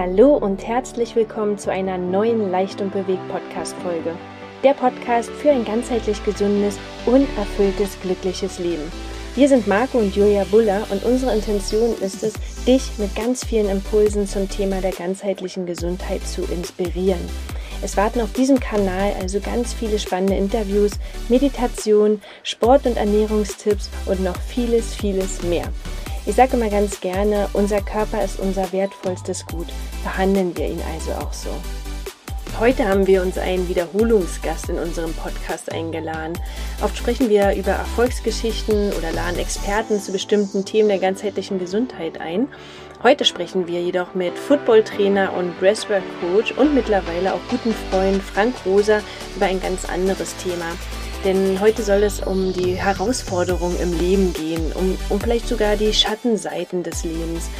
Hallo und herzlich willkommen zu einer neuen Leicht und Bewegt Podcast Folge. Der Podcast für ein ganzheitlich gesundes und erfülltes, glückliches Leben. Wir sind Marco und Julia Buller und unsere Intention ist es, dich mit ganz vielen Impulsen zum Thema der ganzheitlichen Gesundheit zu inspirieren. Es warten auf diesem Kanal also ganz viele spannende Interviews, Meditation, Sport- und Ernährungstipps und noch vieles, vieles mehr. Ich sage immer ganz gerne, unser Körper ist unser wertvollstes Gut. Behandeln wir ihn also auch so. Heute haben wir uns einen Wiederholungsgast in unserem Podcast eingeladen. Oft sprechen wir über Erfolgsgeschichten oder laden Experten zu bestimmten Themen der ganzheitlichen Gesundheit ein. Heute sprechen wir jedoch mit Footballtrainer und Breastwork Coach und mittlerweile auch guten Freund Frank Rosa über ein ganz anderes Thema. Denn heute soll es um die Herausforderungen im Leben gehen, um, um vielleicht sogar die Schattenseiten des Lebens.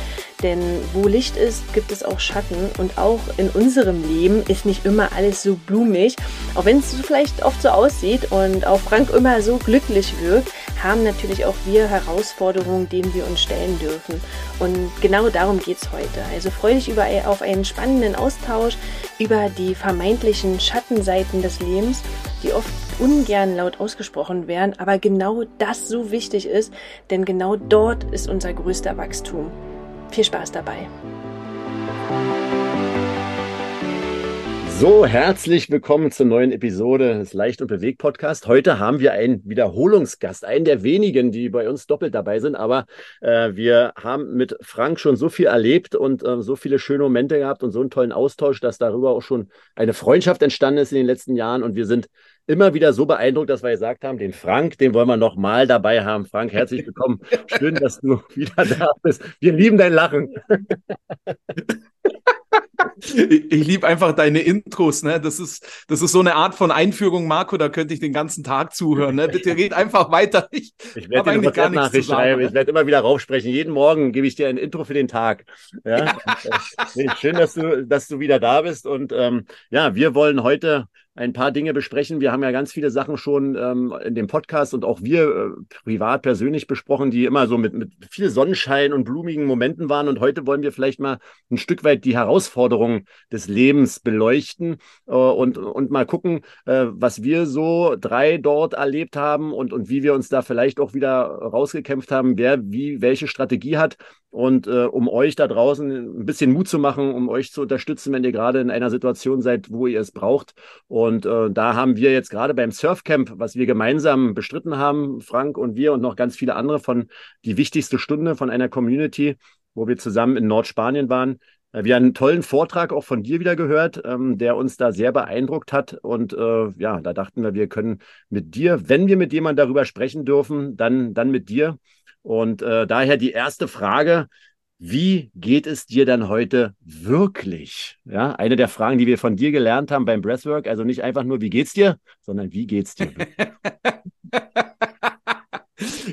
Denn wo Licht ist, gibt es auch Schatten. Und auch in unserem Leben ist nicht immer alles so blumig. Auch wenn es vielleicht oft so aussieht und auch Frank immer so glücklich wirkt, haben natürlich auch wir Herausforderungen, denen wir uns stellen dürfen. Und genau darum geht es heute. Also freue dich über, auf einen spannenden Austausch über die vermeintlichen Schattenseiten des Lebens, die oft ungern laut ausgesprochen werden, aber genau das so wichtig ist, denn genau dort ist unser größter Wachstum. Viel Spaß dabei. So, herzlich willkommen zur neuen Episode des Leicht und Bewegt Podcast. Heute haben wir einen Wiederholungsgast, einen der wenigen, die bei uns doppelt dabei sind. Aber äh, wir haben mit Frank schon so viel erlebt und äh, so viele schöne Momente gehabt und so einen tollen Austausch, dass darüber auch schon eine Freundschaft entstanden ist in den letzten Jahren. Und wir sind immer wieder so beeindruckt, dass wir gesagt haben, den Frank, den wollen wir noch mal dabei haben. Frank, herzlich willkommen. Schön, dass du wieder da bist. Wir lieben dein Lachen. Ich, ich liebe einfach deine Intros, ne? Das ist, das ist so eine Art von Einführung, Marco, da könnte ich den ganzen Tag zuhören. Ne? Bitte red einfach weiter. Ich, ich werde dir eine WhatsApp-Nachricht schreiben. Ich werde immer wieder raufsprechen. Jeden Morgen gebe ich dir ein Intro für den Tag. Ja? ja. Äh, schön, dass du, dass du wieder da bist. Und ähm, ja, wir wollen heute ein paar Dinge besprechen. Wir haben ja ganz viele Sachen schon ähm, in dem Podcast und auch wir äh, privat, persönlich besprochen, die immer so mit, mit viel Sonnenschein und blumigen Momenten waren. Und heute wollen wir vielleicht mal ein Stück weit die Herausforderungen des Lebens beleuchten äh, und, und mal gucken, äh, was wir so drei dort erlebt haben und, und wie wir uns da vielleicht auch wieder rausgekämpft haben, wer wie welche Strategie hat. Und äh, um euch da draußen ein bisschen Mut zu machen, um euch zu unterstützen, wenn ihr gerade in einer Situation seid, wo ihr es braucht. Und äh, da haben wir jetzt gerade beim Surfcamp, was wir gemeinsam bestritten haben, Frank und wir und noch ganz viele andere von die wichtigste Stunde von einer Community, wo wir zusammen in Nordspanien waren. Äh, wir haben einen tollen Vortrag auch von dir wieder gehört, ähm, der uns da sehr beeindruckt hat. Und äh, ja, da dachten wir, wir können mit dir, wenn wir mit jemandem darüber sprechen dürfen, dann, dann mit dir. Und äh, daher die erste Frage, wie geht es dir dann heute wirklich? Ja, eine der Fragen, die wir von dir gelernt haben beim Breathwork, also nicht einfach nur, wie geht's dir, sondern wie geht's dir?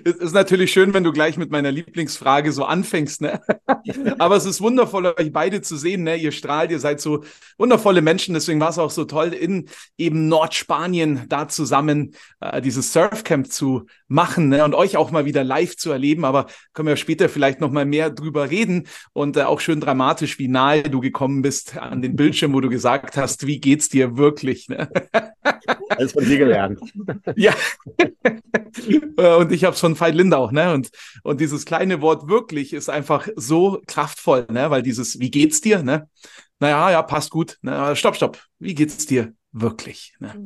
es ist natürlich schön, wenn du gleich mit meiner Lieblingsfrage so anfängst, ne? Aber es ist wundervoll, euch beide zu sehen, ne? Ihr strahlt, ihr seid so wundervolle Menschen. Deswegen war es auch so toll, in eben Nordspanien da zusammen äh, dieses Surfcamp zu machen ne? und euch auch mal wieder live zu erleben. Aber können wir später vielleicht noch mal mehr drüber reden und äh, auch schön dramatisch, wie nahe du gekommen bist an den Bildschirm, wo du gesagt hast, wie geht's dir wirklich? Ne? Alles von dir gelernt. ja. Und ich habe es von Veit Lindau, ne? Und, und dieses kleine Wort wirklich ist einfach so kraftvoll, ne? Weil dieses, wie geht's dir, ne? Naja, ja, passt gut. Ne? Stopp, stopp. Wie geht's dir? wirklich. Ne? Mhm.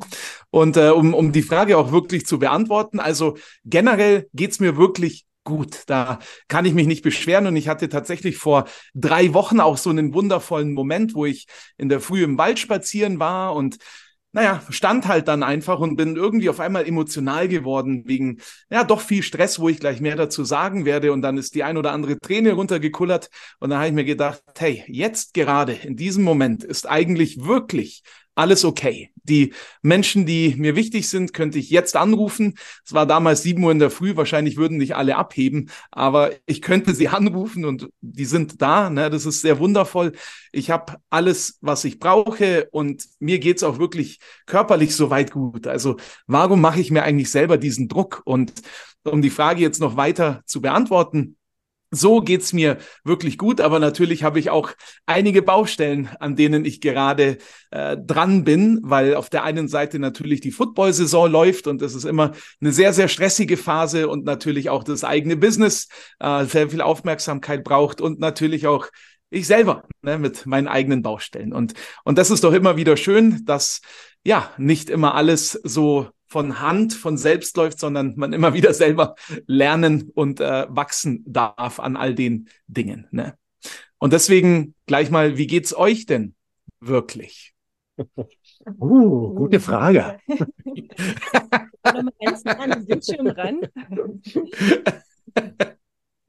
Und äh, um, um die Frage auch wirklich zu beantworten, also generell geht's mir wirklich gut. Da kann ich mich nicht beschweren. Und ich hatte tatsächlich vor drei Wochen auch so einen wundervollen Moment, wo ich in der Früh im Wald spazieren war und naja, stand halt dann einfach und bin irgendwie auf einmal emotional geworden wegen, ja, doch viel Stress, wo ich gleich mehr dazu sagen werde. Und dann ist die ein oder andere Träne runtergekullert. Und dann habe ich mir gedacht, hey, jetzt gerade in diesem Moment ist eigentlich wirklich alles okay. Die Menschen, die mir wichtig sind, könnte ich jetzt anrufen. Es war damals sieben Uhr in der Früh, wahrscheinlich würden nicht alle abheben, aber ich könnte sie anrufen und die sind da. Ne? Das ist sehr wundervoll. Ich habe alles, was ich brauche und mir geht's auch wirklich körperlich soweit gut. Also warum mache ich mir eigentlich selber diesen Druck? Und um die Frage jetzt noch weiter zu beantworten, so geht's mir wirklich gut, aber natürlich habe ich auch einige Baustellen, an denen ich gerade äh, dran bin, weil auf der einen Seite natürlich die Football-Saison läuft und das ist immer eine sehr, sehr stressige Phase und natürlich auch das eigene Business äh, sehr viel Aufmerksamkeit braucht und natürlich auch ich selber ne, mit meinen eigenen Baustellen. Und, und das ist doch immer wieder schön, dass ja nicht immer alles so von Hand, von selbst läuft, sondern man immer wieder selber lernen und äh, wachsen darf an all den Dingen. Ne? Und deswegen gleich mal, wie geht's euch denn wirklich? Uh, gute Frage. ganz nah an den Bildschirm ran.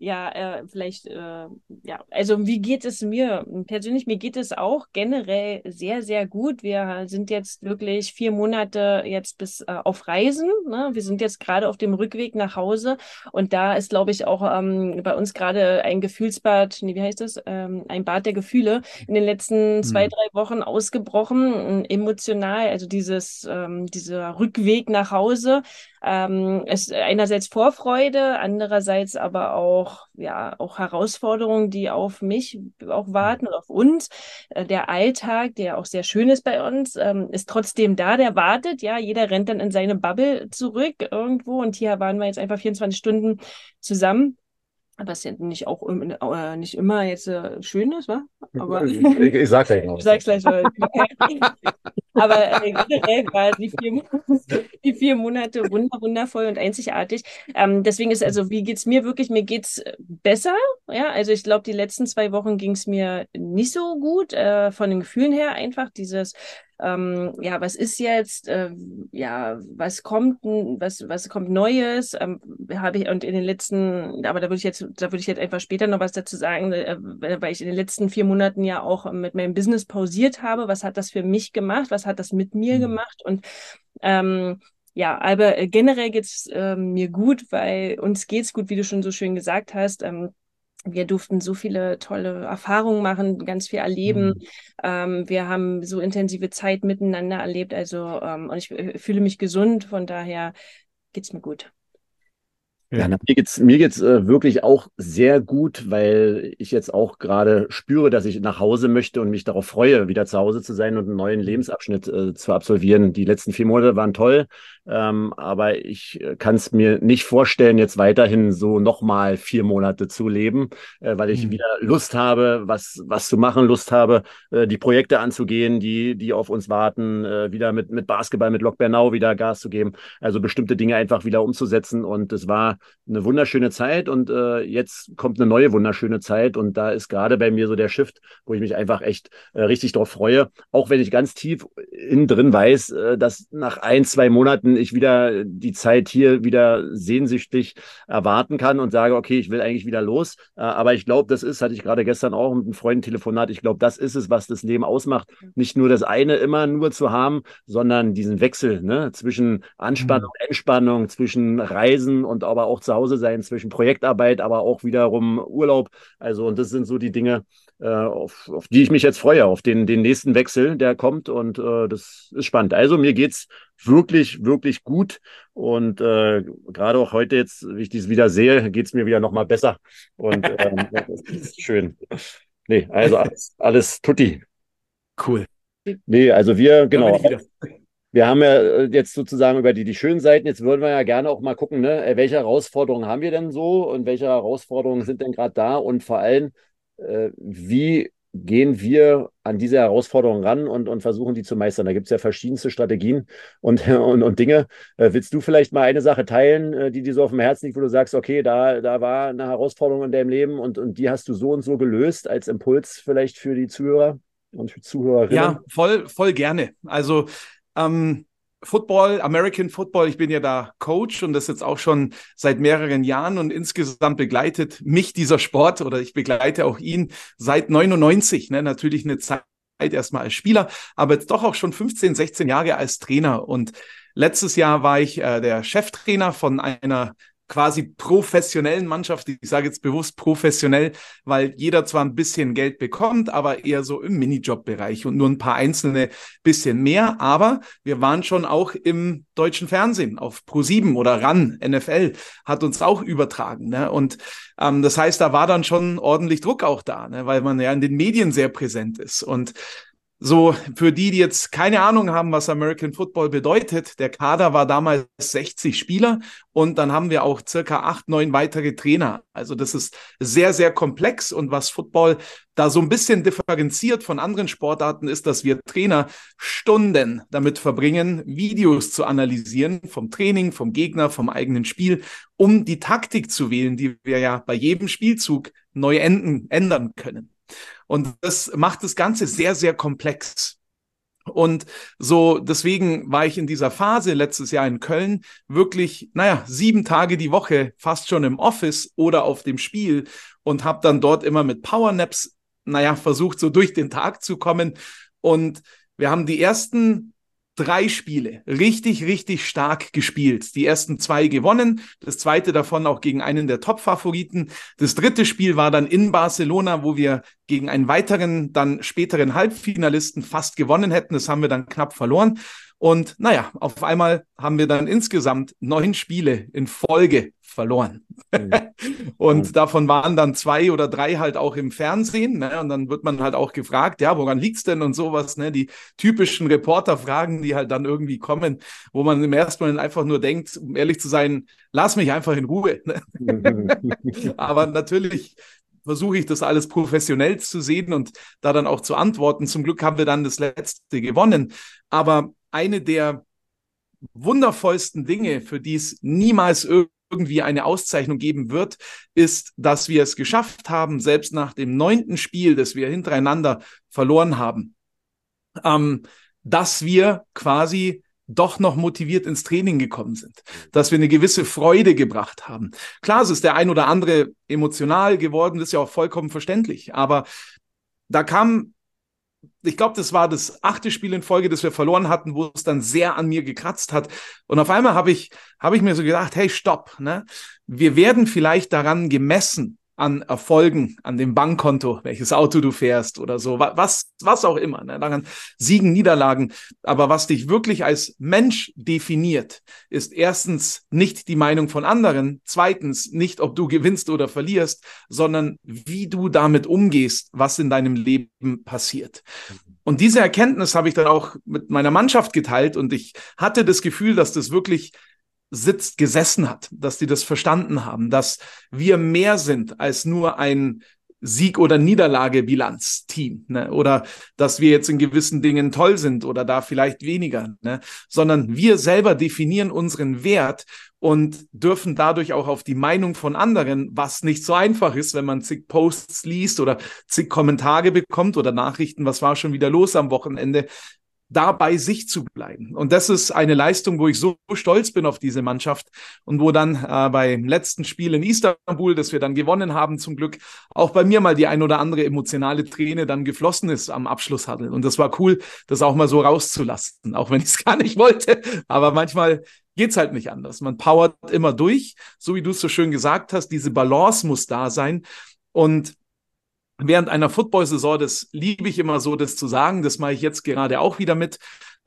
ja, äh, vielleicht, äh, ja, also wie geht es mir? Persönlich, mir geht es auch generell sehr, sehr gut. Wir sind jetzt wirklich vier Monate jetzt bis äh, auf Reisen. Ne? Wir sind jetzt gerade auf dem Rückweg nach Hause und da ist, glaube ich, auch ähm, bei uns gerade ein Gefühlsbad, nee, wie heißt das? Ähm, ein Bad der Gefühle in den letzten mhm. zwei, drei Wochen ausgebrochen, emotional, also dieses, ähm, dieser Rückweg nach Hause ähm, ist einerseits Vorfreude, andererseits aber auch, ja, auch Herausforderungen, die auf mich auch warten und auf uns. Äh, der Alltag, der auch sehr schön ist bei uns, ähm, ist trotzdem da, der wartet. Ja, jeder rennt dann in seine Bubble zurück irgendwo und hier waren wir jetzt einfach 24 Stunden zusammen was ja nicht auch äh, nicht immer jetzt äh, schön ist, wa? Aber ich, ich sag's gleich noch. Ich sag's gleich mal. Aber äh, generell war die vier, die vier Monate wunder, wundervoll und einzigartig. Ähm, deswegen ist also, wie geht's mir wirklich? Mir geht's besser. Ja, also ich glaube, die letzten zwei Wochen ging's mir nicht so gut äh, von den Gefühlen her. Einfach dieses ähm, ja, was ist jetzt, äh, ja, was kommt, was, was kommt Neues, ähm, habe ich, und in den letzten, aber da würde ich jetzt, da würde ich jetzt einfach später noch was dazu sagen, äh, weil ich in den letzten vier Monaten ja auch mit meinem Business pausiert habe, was hat das für mich gemacht, was hat das mit mir mhm. gemacht? Und ähm, ja, aber äh, generell geht's äh, mir gut, weil uns geht's gut, wie du schon so schön gesagt hast. Ähm, wir durften so viele tolle Erfahrungen machen, ganz viel erleben. Mhm. Ähm, wir haben so intensive Zeit miteinander erlebt. Also, ähm, und ich äh, fühle mich gesund. Von daher geht's mir gut. Ja, mir geht's mir geht's äh, wirklich auch sehr gut, weil ich jetzt auch gerade spüre, dass ich nach Hause möchte und mich darauf freue, wieder zu Hause zu sein und einen neuen mhm. Lebensabschnitt äh, zu absolvieren. Die letzten vier Monate waren toll, ähm, aber ich äh, kann es mir nicht vorstellen, jetzt weiterhin so nochmal vier Monate zu leben, äh, weil ich mhm. wieder Lust habe, was was zu machen, Lust habe, äh, die Projekte anzugehen, die die auf uns warten, äh, wieder mit mit Basketball, mit Lok Bernau wieder Gas zu geben, also bestimmte Dinge einfach wieder umzusetzen und es war eine wunderschöne Zeit und äh, jetzt kommt eine neue wunderschöne Zeit und da ist gerade bei mir so der Shift, wo ich mich einfach echt äh, richtig drauf freue, auch wenn ich ganz tief innen drin weiß, äh, dass nach ein, zwei Monaten ich wieder die Zeit hier wieder sehnsüchtig erwarten kann und sage, okay, ich will eigentlich wieder los, äh, aber ich glaube, das ist, hatte ich gerade gestern auch mit einem Freund Telefonat, ich glaube, das ist es, was das Leben ausmacht, nicht nur das eine immer nur zu haben, sondern diesen Wechsel ne, zwischen Anspannung, mhm. Entspannung, zwischen Reisen und aber auch zu Hause sein, zwischen Projektarbeit, aber auch wiederum Urlaub. Also, und das sind so die Dinge, äh, auf, auf die ich mich jetzt freue, auf den, den nächsten Wechsel, der kommt. Und äh, das ist spannend. Also, mir geht's wirklich, wirklich gut. Und äh, gerade auch heute jetzt, wie ich dies wieder sehe, geht's mir wieder nochmal besser. Und ähm, das ist schön. Nee, also alles, alles tutti. Cool. Nee, also wir, genau wir haben ja äh, jetzt sozusagen über die, die schönen Seiten, jetzt würden wir ja gerne auch mal gucken, ne, äh, welche Herausforderungen haben wir denn so und welche Herausforderungen sind denn gerade da und vor allem, äh, wie gehen wir an diese Herausforderungen ran und, und versuchen die zu meistern. Da gibt es ja verschiedenste Strategien und, und, und Dinge. Äh, willst du vielleicht mal eine Sache teilen, die dir so auf dem Herzen liegt, wo du sagst, okay, da, da war eine Herausforderung in deinem Leben und, und die hast du so und so gelöst als Impuls vielleicht für die Zuhörer und für Zuhörerinnen? Ja, voll, voll gerne. Also ähm, Football, American Football, ich bin ja da Coach und das jetzt auch schon seit mehreren Jahren und insgesamt begleitet mich dieser Sport oder ich begleite auch ihn seit 99, ne, natürlich eine Zeit erstmal als Spieler, aber jetzt doch auch schon 15, 16 Jahre als Trainer. Und letztes Jahr war ich äh, der Cheftrainer von einer quasi professionellen Mannschaft, ich sage jetzt bewusst professionell, weil jeder zwar ein bisschen Geld bekommt, aber eher so im Minijob-Bereich und nur ein paar einzelne bisschen mehr. Aber wir waren schon auch im deutschen Fernsehen auf Pro7 oder RAN, NFL, hat uns auch übertragen. Ne? Und ähm, das heißt, da war dann schon ordentlich Druck auch da, ne? weil man ja in den Medien sehr präsent ist. Und so, für die, die jetzt keine Ahnung haben, was American Football bedeutet, der Kader war damals 60 Spieler und dann haben wir auch circa acht, neun weitere Trainer. Also das ist sehr, sehr komplex und was Football da so ein bisschen differenziert von anderen Sportarten ist, dass wir Trainer Stunden damit verbringen, Videos zu analysieren vom Training, vom Gegner, vom eigenen Spiel, um die Taktik zu wählen, die wir ja bei jedem Spielzug neu enden, ändern können. Und das macht das Ganze sehr, sehr komplex. Und so, deswegen war ich in dieser Phase letztes Jahr in Köln wirklich, naja, sieben Tage die Woche fast schon im Office oder auf dem Spiel und habe dann dort immer mit Powernaps, naja, versucht, so durch den Tag zu kommen. Und wir haben die ersten drei Spiele richtig, richtig stark gespielt. Die ersten zwei gewonnen, das zweite davon auch gegen einen der Top-Favoriten. Das dritte Spiel war dann in Barcelona, wo wir gegen einen weiteren, dann späteren Halbfinalisten fast gewonnen hätten. Das haben wir dann knapp verloren. Und naja, auf einmal haben wir dann insgesamt neun Spiele in Folge verloren. Mhm. und mhm. davon waren dann zwei oder drei halt auch im Fernsehen. Ne? Und dann wird man halt auch gefragt, ja, woran liegt's denn und sowas, ne? Die typischen Reporterfragen, die halt dann irgendwie kommen, wo man im ersten Moment einfach nur denkt, um ehrlich zu sein, lass mich einfach in Ruhe. Ne? Aber natürlich versuche ich das alles professionell zu sehen und da dann auch zu antworten. Zum Glück haben wir dann das letzte gewonnen. Aber eine der wundervollsten Dinge, für die es niemals irgendwie eine Auszeichnung geben wird, ist, dass wir es geschafft haben, selbst nach dem neunten Spiel, das wir hintereinander verloren haben, ähm, dass wir quasi doch noch motiviert ins Training gekommen sind, dass wir eine gewisse Freude gebracht haben. Klar, es ist der ein oder andere emotional geworden, das ist ja auch vollkommen verständlich, aber da kam ich glaube, das war das achte Spiel in Folge, das wir verloren hatten, wo es dann sehr an mir gekratzt hat. Und auf einmal habe ich, habe ich mir so gedacht, hey, stopp, ne? Wir werden vielleicht daran gemessen, an Erfolgen, an dem Bankkonto, welches Auto du fährst oder so, was, was auch immer, ne? daran Siegen, Niederlagen. Aber was dich wirklich als Mensch definiert, ist erstens nicht die Meinung von anderen, zweitens nicht, ob du gewinnst oder verlierst, sondern wie du damit umgehst, was in deinem Leben passiert. Und diese Erkenntnis habe ich dann auch mit meiner Mannschaft geteilt und ich hatte das Gefühl, dass das wirklich sitzt, gesessen hat, dass die das verstanden haben, dass wir mehr sind als nur ein Sieg- oder Niederlage-Bilanz-Team, ne? oder dass wir jetzt in gewissen Dingen toll sind oder da vielleicht weniger, ne? sondern wir selber definieren unseren Wert und dürfen dadurch auch auf die Meinung von anderen, was nicht so einfach ist, wenn man zig Posts liest oder zig Kommentare bekommt oder Nachrichten, was war schon wieder los am Wochenende, da bei sich zu bleiben. Und das ist eine Leistung, wo ich so stolz bin auf diese Mannschaft und wo dann äh, beim letzten Spiel in Istanbul, das wir dann gewonnen haben, zum Glück auch bei mir mal die ein oder andere emotionale Träne dann geflossen ist am Abschlusshuddle. Und das war cool, das auch mal so rauszulassen, auch wenn ich es gar nicht wollte. Aber manchmal geht's halt nicht anders. Man powert immer durch, so wie du es so schön gesagt hast. Diese Balance muss da sein. Und während einer Football-Saison, das liebe ich immer so, das zu sagen, das mache ich jetzt gerade auch wieder mit,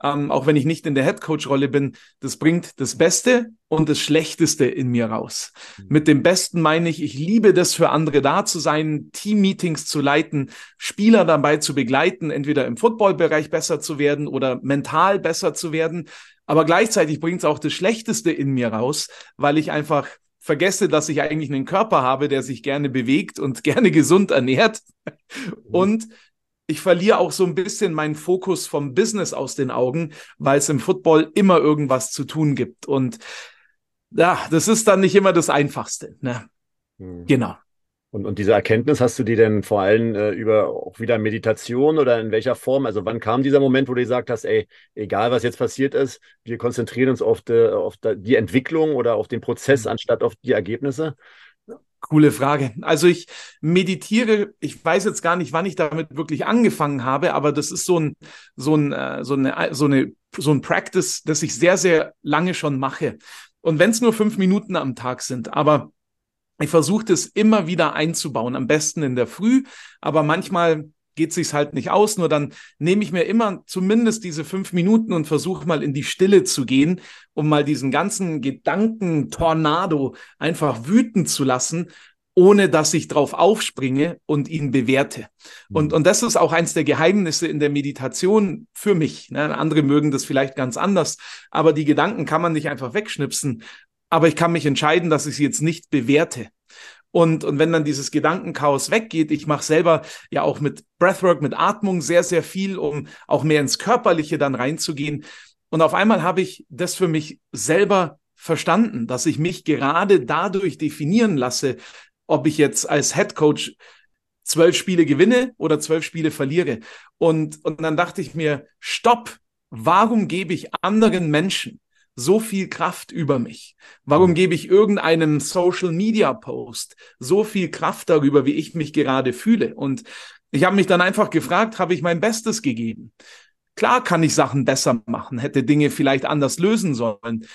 ähm, auch wenn ich nicht in der Headcoach-Rolle bin, das bringt das Beste und das Schlechteste in mir raus. Mhm. Mit dem Besten meine ich, ich liebe das für andere da zu sein, Team-Meetings zu leiten, Spieler dabei zu begleiten, entweder im Football-Bereich besser zu werden oder mental besser zu werden. Aber gleichzeitig bringt es auch das Schlechteste in mir raus, weil ich einfach vergesse, dass ich eigentlich einen Körper habe, der sich gerne bewegt und gerne gesund ernährt. Mhm. Und ich verliere auch so ein bisschen meinen Fokus vom Business aus den Augen, weil es im Football immer irgendwas zu tun gibt. Und ja, das ist dann nicht immer das Einfachste. Ne? Mhm. Genau. Und, und diese Erkenntnis hast du die denn vor allem äh, über auch wieder Meditation oder in welcher Form? Also wann kam dieser Moment, wo du gesagt hast, ey, egal was jetzt passiert ist, wir konzentrieren uns auf, de, auf die Entwicklung oder auf den Prozess mhm. anstatt auf die Ergebnisse? Coole Frage. Also ich meditiere, ich weiß jetzt gar nicht, wann ich damit wirklich angefangen habe, aber das ist so ein, so ein, äh, so eine, so eine, so ein Practice, das ich sehr, sehr lange schon mache. Und wenn es nur fünf Minuten am Tag sind, aber ich versuche das immer wieder einzubauen, am besten in der Früh, aber manchmal geht sich's halt nicht aus. Nur dann nehme ich mir immer zumindest diese fünf Minuten und versuche mal in die Stille zu gehen, um mal diesen ganzen Gedankentornado einfach wüten zu lassen, ohne dass ich drauf aufspringe und ihn bewerte. Mhm. Und, und das ist auch eins der Geheimnisse in der Meditation für mich. Ne? Andere mögen das vielleicht ganz anders, aber die Gedanken kann man nicht einfach wegschnipsen. Aber ich kann mich entscheiden, dass ich sie jetzt nicht bewerte. Und, und wenn dann dieses Gedankenchaos weggeht, ich mache selber ja auch mit Breathwork, mit Atmung sehr, sehr viel, um auch mehr ins Körperliche dann reinzugehen. Und auf einmal habe ich das für mich selber verstanden, dass ich mich gerade dadurch definieren lasse, ob ich jetzt als Head Coach zwölf Spiele gewinne oder zwölf Spiele verliere. Und, und dann dachte ich mir, stopp, warum gebe ich anderen Menschen so viel Kraft über mich? Warum mhm. gebe ich irgendeinem Social Media Post so viel Kraft darüber, wie ich mich gerade fühle? Und ich habe mich dann einfach gefragt, habe ich mein Bestes gegeben? Klar kann ich Sachen besser machen, hätte Dinge vielleicht anders lösen sollen.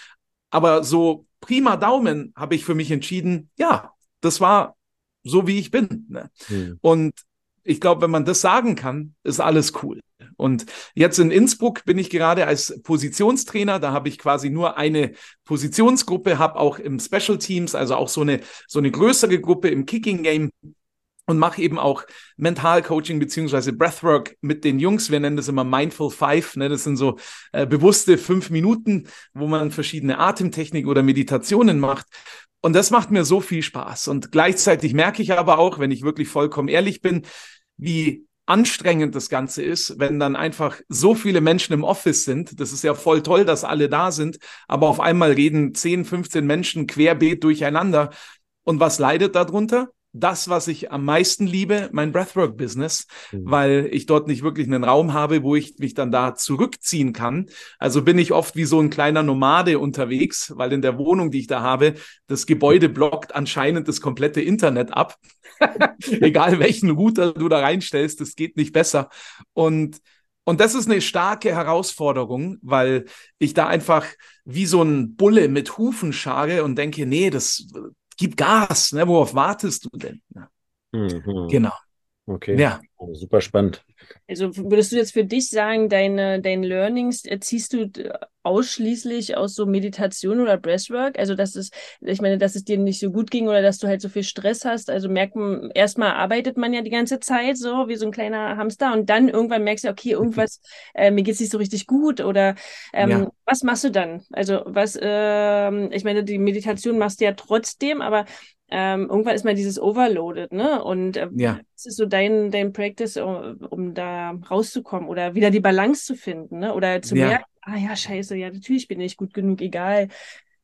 Aber so prima Daumen habe ich für mich entschieden, ja, das war so, wie ich bin. Ne? Mhm. Und ich glaube, wenn man das sagen kann, ist alles cool. Und jetzt in Innsbruck bin ich gerade als Positionstrainer. Da habe ich quasi nur eine Positionsgruppe, habe auch im Special Teams, also auch so eine, so eine größere Gruppe im Kicking Game und mache eben auch Mentalcoaching beziehungsweise Breathwork mit den Jungs. Wir nennen das immer Mindful Five. Ne? Das sind so äh, bewusste fünf Minuten, wo man verschiedene Atemtechniken oder Meditationen macht. Und das macht mir so viel Spaß. Und gleichzeitig merke ich aber auch, wenn ich wirklich vollkommen ehrlich bin, wie anstrengend das Ganze ist, wenn dann einfach so viele Menschen im Office sind. Das ist ja voll toll, dass alle da sind, aber auf einmal reden 10, 15 Menschen querbeet durcheinander. Und was leidet darunter? Das, was ich am meisten liebe, mein Breathwork-Business, mhm. weil ich dort nicht wirklich einen Raum habe, wo ich mich dann da zurückziehen kann. Also bin ich oft wie so ein kleiner Nomade unterwegs, weil in der Wohnung, die ich da habe, das Gebäude blockt anscheinend das komplette Internet ab. Egal welchen Router du da reinstellst, das geht nicht besser. Und und das ist eine starke Herausforderung, weil ich da einfach wie so ein Bulle mit Hufen schare und denke, nee, das gib Gas, ne? worauf wartest du denn? Mhm. Genau. Okay. Ja. Super spannend. Also würdest du jetzt für dich sagen, deine, deine Learnings ziehst du ausschließlich aus so Meditation oder Breathwork? Also dass es, ich meine, dass es dir nicht so gut ging oder dass du halt so viel Stress hast. Also merkt man, erstmal arbeitet man ja die ganze Zeit so wie so ein kleiner Hamster und dann irgendwann merkst du, okay, irgendwas, äh, mir geht's nicht so richtig gut oder ähm, ja. was machst du dann? Also was, äh, ich meine, die Meditation machst du ja trotzdem, aber ähm, irgendwann ist man dieses Overloaded, ne? Und äh, ja. was ist so dein, dein Practice, um, um, da rauszukommen oder wieder die Balance zu finden, ne? Oder zu ja. merken, ah ja, scheiße, ja, natürlich bin ich gut genug, egal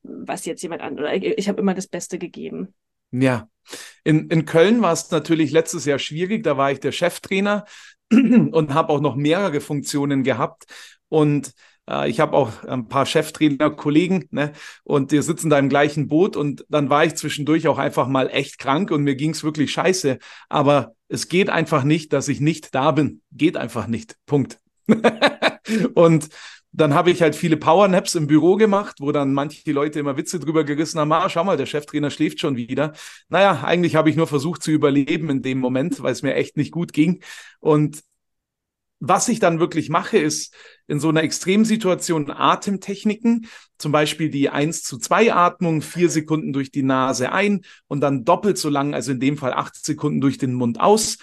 was jetzt jemand an oder ich, ich habe immer das Beste gegeben. Ja. In, in Köln war es natürlich letztes Jahr schwierig, da war ich der Cheftrainer und habe auch noch mehrere Funktionen gehabt. Und ich habe auch ein paar Cheftrainer, Kollegen, ne? Und die sitzen da im gleichen Boot. Und dann war ich zwischendurch auch einfach mal echt krank und mir ging es wirklich scheiße. Aber es geht einfach nicht, dass ich nicht da bin. Geht einfach nicht. Punkt. und dann habe ich halt viele Powernaps im Büro gemacht, wo dann manche Leute immer Witze drüber gerissen haben, ah, schau mal, der Cheftrainer schläft schon wieder. Naja, eigentlich habe ich nur versucht zu überleben in dem Moment, weil es mir echt nicht gut ging. Und was ich dann wirklich mache, ist in so einer Extremsituation Atemtechniken, zum Beispiel die 1 zu 2 Atmung, vier Sekunden durch die Nase ein und dann doppelt so lang, also in dem Fall acht Sekunden durch den Mund aus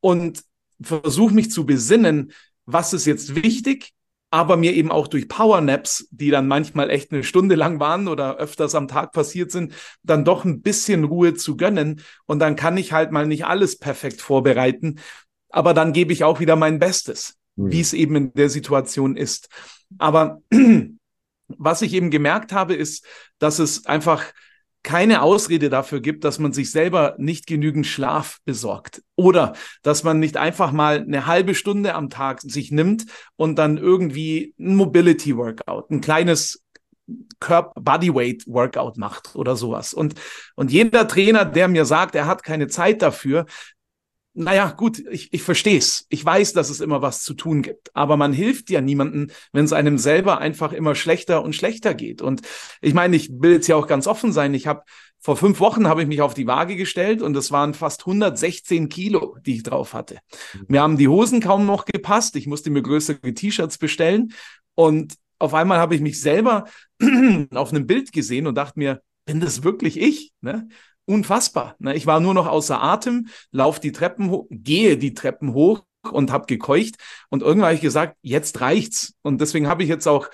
und versuche mich zu besinnen, was ist jetzt wichtig, aber mir eben auch durch Powernaps, die dann manchmal echt eine Stunde lang waren oder öfters am Tag passiert sind, dann doch ein bisschen Ruhe zu gönnen. Und dann kann ich halt mal nicht alles perfekt vorbereiten, aber dann gebe ich auch wieder mein Bestes, mhm. wie es eben in der Situation ist. Aber was ich eben gemerkt habe, ist, dass es einfach keine Ausrede dafür gibt, dass man sich selber nicht genügend Schlaf besorgt oder dass man nicht einfach mal eine halbe Stunde am Tag sich nimmt und dann irgendwie ein Mobility Workout, ein kleines Körper Bodyweight Workout macht oder sowas. Und, und jeder Trainer, der mir sagt, er hat keine Zeit dafür, naja, gut, ich, ich verstehe es. Ich weiß, dass es immer was zu tun gibt. Aber man hilft ja niemandem, wenn es einem selber einfach immer schlechter und schlechter geht. Und ich meine, ich will jetzt ja auch ganz offen sein. Ich habe vor fünf Wochen habe ich mich auf die Waage gestellt und es waren fast 116 Kilo, die ich drauf hatte. Mir haben die Hosen kaum noch gepasst. Ich musste mir größere T-Shirts bestellen. Und auf einmal habe ich mich selber auf einem Bild gesehen und dachte mir, bin das wirklich ich? Ne? Unfassbar. Ne? Ich war nur noch außer Atem, lauf die Treppen hoch, gehe die Treppen hoch und habe gekeucht. Und irgendwann habe ich gesagt, jetzt reicht's. Und deswegen habe ich jetzt auch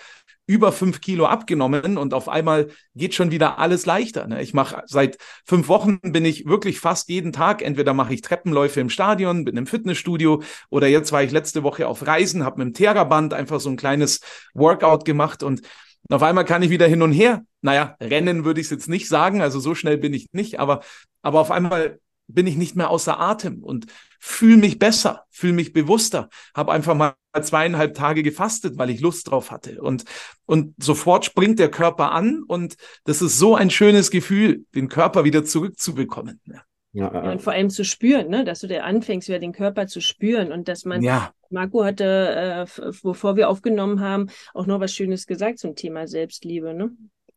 über fünf Kilo abgenommen und auf einmal geht schon wieder alles leichter. Ne? Ich mache seit fünf Wochen bin ich wirklich fast jeden Tag. Entweder mache ich Treppenläufe im Stadion, bin im Fitnessstudio oder jetzt war ich letzte Woche auf Reisen, habe mit dem Theraband einfach so ein kleines Workout gemacht und und auf einmal kann ich wieder hin und her. Naja, rennen würde ich es jetzt nicht sagen, also so schnell bin ich nicht, aber, aber auf einmal bin ich nicht mehr außer Atem und fühle mich besser, fühle mich bewusster, habe einfach mal zweieinhalb Tage gefastet, weil ich Lust drauf hatte. Und, und sofort springt der Körper an und das ist so ein schönes Gefühl, den Körper wieder zurückzubekommen. Ja. Ja, ja, und vor allem zu spüren, ne? dass du dir anfängst, wieder den Körper zu spüren und dass man, ja. Marco hatte, äh, bevor wir aufgenommen haben, auch noch was Schönes gesagt zum Thema Selbstliebe. Ne?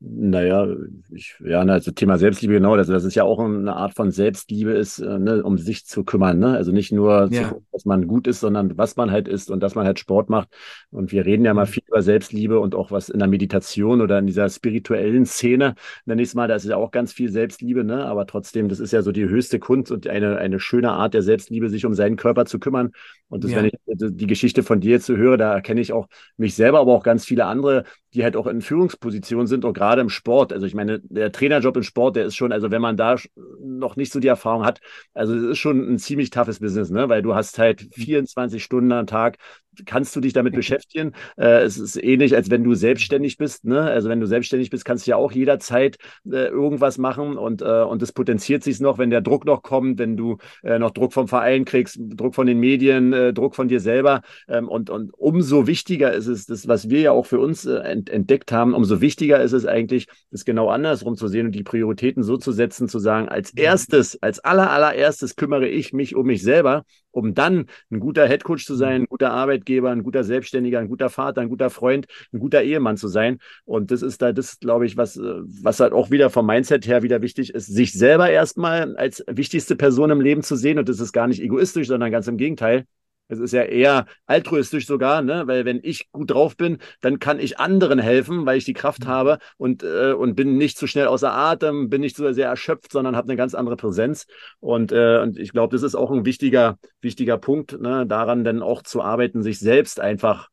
Naja, ich, ja, also Thema Selbstliebe, genau, also das ist ja auch eine Art von Selbstliebe ist, äh, ne, um sich zu kümmern, ne? Also nicht nur, ja. zu, dass man gut ist, sondern was man halt ist und dass man halt Sport macht. Und wir reden ja mal mhm. viel über Selbstliebe und auch was in der Meditation oder in dieser spirituellen Szene, nenne ich es mal, da ist ja auch ganz viel Selbstliebe, ne? Aber trotzdem, das ist ja so die höchste Kunst und eine, eine schöne Art der Selbstliebe, sich um seinen Körper zu kümmern. Und das, ja. wenn ich die Geschichte von dir jetzt so höre, da erkenne ich auch mich selber, aber auch ganz viele andere, die halt auch in Führungspositionen sind und gerade im Sport. Also ich meine, der Trainerjob im Sport, der ist schon, also wenn man da noch nicht so die Erfahrung hat, also es ist schon ein ziemlich toughes Business, ne? Weil du hast halt 24 mhm. Stunden am Tag, kannst du dich damit beschäftigen. Äh, es ist ähnlich, als wenn du selbstständig bist. Ne? Also wenn du selbstständig bist, kannst du ja auch jederzeit äh, irgendwas machen und, äh, und das potenziert sich noch, wenn der Druck noch kommt, wenn du äh, noch Druck vom Verein kriegst, Druck von den Medien, äh, Druck von dir selber. Ähm, und, und umso wichtiger ist es, das, was wir ja auch für uns äh, entdeckt haben, umso wichtiger ist es eigentlich, das genau andersrum zu sehen und die Prioritäten so zu setzen, zu sagen, als mhm. erstes, als aller, allererstes kümmere ich mich um mich selber, um dann ein guter Headcoach zu sein, ein guter Arbeitgeber, ein guter Selbstständiger, ein guter Vater, ein guter Freund, ein guter Ehemann zu sein. Und das ist da, das glaube ich, was, äh, was halt auch wieder vom Mindset her wieder wichtig ist, sich selber erstmal als wichtigste Person im Leben zu sehen. Und das ist gar nicht egoistisch, sondern ganz im Gegenteil. Es ist ja eher altruistisch sogar, ne? weil wenn ich gut drauf bin, dann kann ich anderen helfen, weil ich die Kraft mhm. habe und, äh, und bin nicht zu schnell außer Atem, bin nicht so sehr erschöpft, sondern habe eine ganz andere Präsenz. Und, äh, und ich glaube, das ist auch ein wichtiger, wichtiger Punkt, ne? daran dann auch zu arbeiten, sich selbst einfach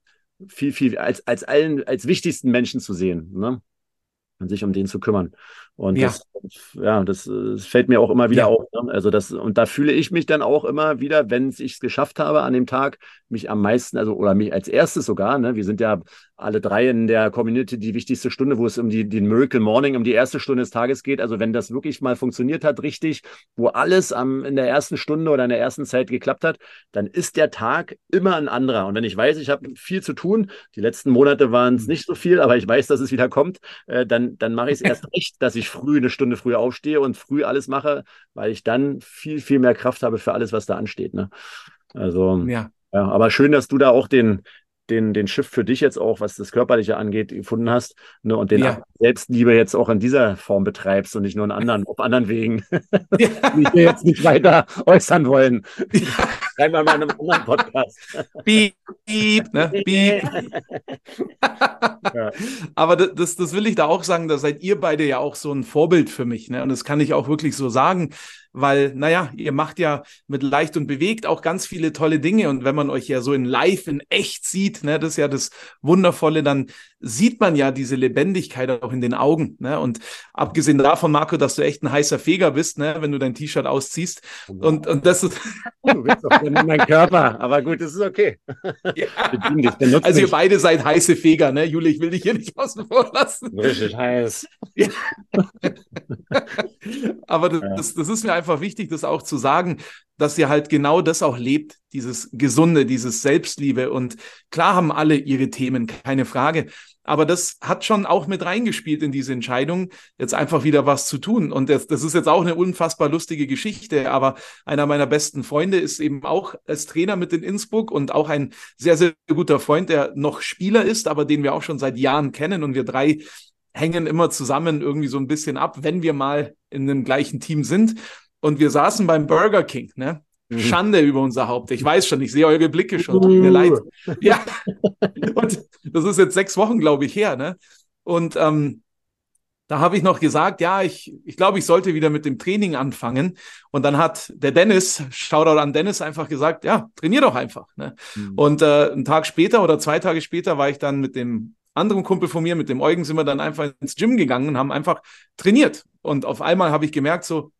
viel, viel als, als allen, als wichtigsten Menschen zu sehen. Ne? und sich um den zu kümmern. Und ja. das, ja, das, das, fällt mir auch immer wieder ja. auf. Ne? Also das, und da fühle ich mich dann auch immer wieder, wenn ich es geschafft habe an dem Tag, mich am meisten, also oder mich als erstes sogar, ne? Wir sind ja alle drei in der Community die wichtigste Stunde, wo es um die, den Miracle Morning, um die erste Stunde des Tages geht. Also wenn das wirklich mal funktioniert hat, richtig, wo alles am, in der ersten Stunde oder in der ersten Zeit geklappt hat, dann ist der Tag immer ein anderer. Und wenn ich weiß, ich habe viel zu tun, die letzten Monate waren es mhm. nicht so viel, aber ich weiß, dass es wieder kommt, äh, dann, dann mache ich es erst recht, dass ich früh eine Stunde früher aufstehe und früh alles mache, weil ich dann viel, viel mehr Kraft habe für alles, was da ansteht. Ne? Also, ja. ja. aber schön, dass du da auch den, den, den Shift für dich jetzt auch, was das Körperliche angeht, gefunden hast ne, und den ja. Selbstliebe jetzt auch in dieser Form betreibst und nicht nur in anderen, auf anderen Wegen, ja. die wir jetzt nicht weiter äußern wollen. Ja. Schreiben wir mal in einem anderen Podcast. Piep, piep, ne? piep. ja. Aber das, das will ich da auch sagen, da seid ihr beide ja auch so ein Vorbild für mich. Ne? Und das kann ich auch wirklich so sagen weil, naja, ihr macht ja mit leicht und bewegt auch ganz viele tolle Dinge. Und wenn man euch ja so in live, in echt sieht, ne, das ist ja das Wundervolle, dann sieht man ja diese Lebendigkeit auch in den Augen. Ne? Und abgesehen davon, Marco, dass du echt ein heißer Feger bist, ne, wenn du dein T-Shirt ausziehst. Wow. Und, und das ist. du bist doch in meinem Körper, aber gut, das ist okay. Ja. Also ihr beide seid heiße Feger, ne? Juli, ich will dich hier nicht außen vor lassen. Richtig heiß. Ja. aber das, ja. das, das ist mir einfach wichtig, das auch zu sagen, dass ihr halt genau das auch lebt, dieses Gesunde, dieses Selbstliebe. Und klar haben alle ihre Themen, keine Frage. Aber das hat schon auch mit reingespielt in diese Entscheidung, jetzt einfach wieder was zu tun. Und das, das ist jetzt auch eine unfassbar lustige Geschichte. Aber einer meiner besten Freunde ist eben auch als Trainer mit in Innsbruck und auch ein sehr, sehr guter Freund, der noch Spieler ist, aber den wir auch schon seit Jahren kennen. Und wir drei hängen immer zusammen irgendwie so ein bisschen ab, wenn wir mal in dem gleichen Team sind. Und wir saßen beim Burger King, ne? Mhm. Schande über unser Haupt. Ich weiß schon, ich sehe eure Blicke schon. Tut mir leid. Ja. Und das ist jetzt sechs Wochen, glaube ich, her. Ne? Und ähm, da habe ich noch gesagt, ja, ich, ich glaube, ich sollte wieder mit dem Training anfangen. Und dann hat der Dennis, Shoutout an Dennis, einfach gesagt, ja, trainier doch einfach. Ne? Mhm. Und äh, einen Tag später oder zwei Tage später war ich dann mit dem anderen Kumpel von mir, mit dem Eugen, sind wir dann einfach ins Gym gegangen und haben einfach trainiert. Und auf einmal habe ich gemerkt, so,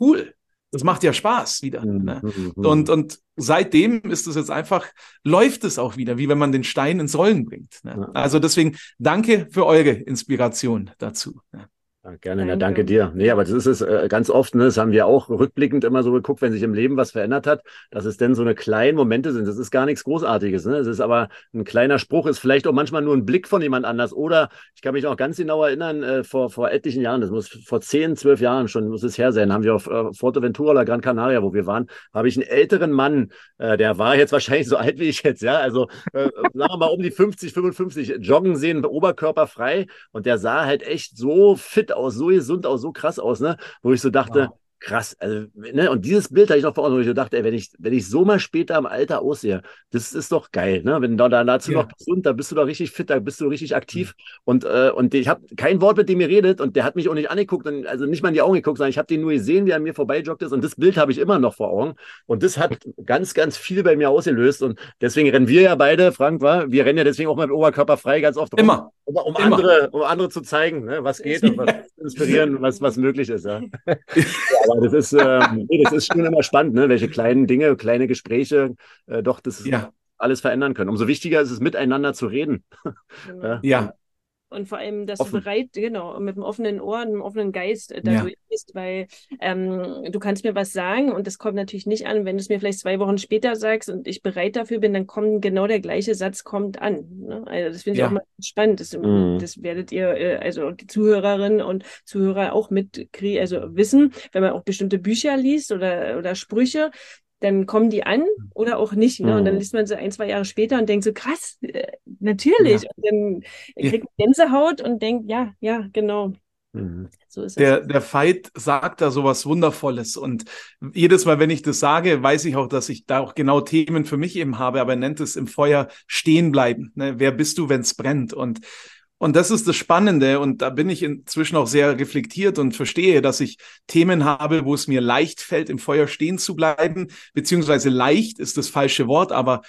cool, das macht ja Spaß wieder. Mhm. Ne? Mhm. Und, und seitdem ist es jetzt einfach, läuft es auch wieder, wie wenn man den Stein ins Rollen bringt. Ne? Also deswegen danke für eure Inspiration dazu. Ne? Ja, gerne, danke. Na, danke dir. Nee, aber das ist es äh, ganz oft, ne, das haben wir auch rückblickend immer so geguckt, wenn sich im Leben was verändert hat, dass es denn so eine kleinen Momente sind. Das ist gar nichts Großartiges. Ne? Es ist aber ein kleiner Spruch, ist vielleicht auch manchmal nur ein Blick von jemand anders. Oder ich kann mich auch ganz genau erinnern, äh, vor, vor etlichen Jahren, das muss vor zehn, zwölf Jahren schon, muss es her sein, haben wir auf äh, Fuerteventura oder Gran Canaria, wo wir waren, habe ich einen älteren Mann, äh, der war jetzt wahrscheinlich so alt wie ich jetzt, ja, also äh, sagen wir mal um die 50, 55, joggen sehen, Oberkörper frei und der sah halt echt so fit aus, so gesund aus, so krass aus, ne? Wo ich so dachte, wow krass. Also, ne, und dieses Bild habe ich noch vor Augen, wo ich so dachte, ey, wenn ich, wenn ich so mal später im Alter aussehe, das ist doch geil, ne? Wenn du da dazu ja. noch gesund, da bist du doch richtig fit, da bist du richtig aktiv. Mhm. Und, äh, und ich habe kein Wort mit dem geredet und der hat mich auch nicht angeguckt und also nicht mal in die Augen geguckt, sondern ich habe den nur gesehen, wie er an mir vorbeijoggt ist. Und das Bild habe ich immer noch vor Augen. Und das hat ganz, ganz viel bei mir ausgelöst. Und deswegen rennen wir ja beide, Frank, war, wir rennen ja deswegen auch mal mit Oberkörper frei ganz oft Immer. Um, um immer. andere, um andere zu zeigen, ne, was geht und was inspirieren, was, was möglich ist. Ja. ja aber das ist, ähm, nee, das ist schon immer spannend, ne? welche kleinen Dinge, kleine Gespräche äh, doch das ja. alles verändern können. Umso wichtiger ist es, miteinander zu reden. Ja. Und vor allem, dass Offen. du bereit, genau, mit einem offenen Ohr, einem offenen Geist äh, da ja. bist, weil ähm, du kannst mir was sagen und das kommt natürlich nicht an, wenn du es mir vielleicht zwei Wochen später sagst und ich bereit dafür bin, dann kommt genau der gleiche Satz kommt an. Ne? Also das finde ich ja. auch mal spannend. Das, mhm. das werdet ihr, äh, also die Zuhörerinnen und Zuhörer auch mitkriegen, also wissen, wenn man auch bestimmte Bücher liest oder, oder Sprüche, dann kommen die an oder auch nicht. Ne? Und dann mhm. liest man sie ein, zwei Jahre später und denkt so, krass, äh, natürlich. Ja. Und dann kriegt man Gänsehaut und denkt, ja, ja, genau. Mhm. So der, der Veit sagt da sowas Wundervolles. Und jedes Mal, wenn ich das sage, weiß ich auch, dass ich da auch genau Themen für mich eben habe, aber er nennt es im Feuer stehen bleiben. Ne? Wer bist du, wenn es brennt? Und und das ist das Spannende. Und da bin ich inzwischen auch sehr reflektiert und verstehe, dass ich Themen habe, wo es mir leicht fällt, im Feuer stehen zu bleiben. Beziehungsweise leicht ist das falsche Wort, aber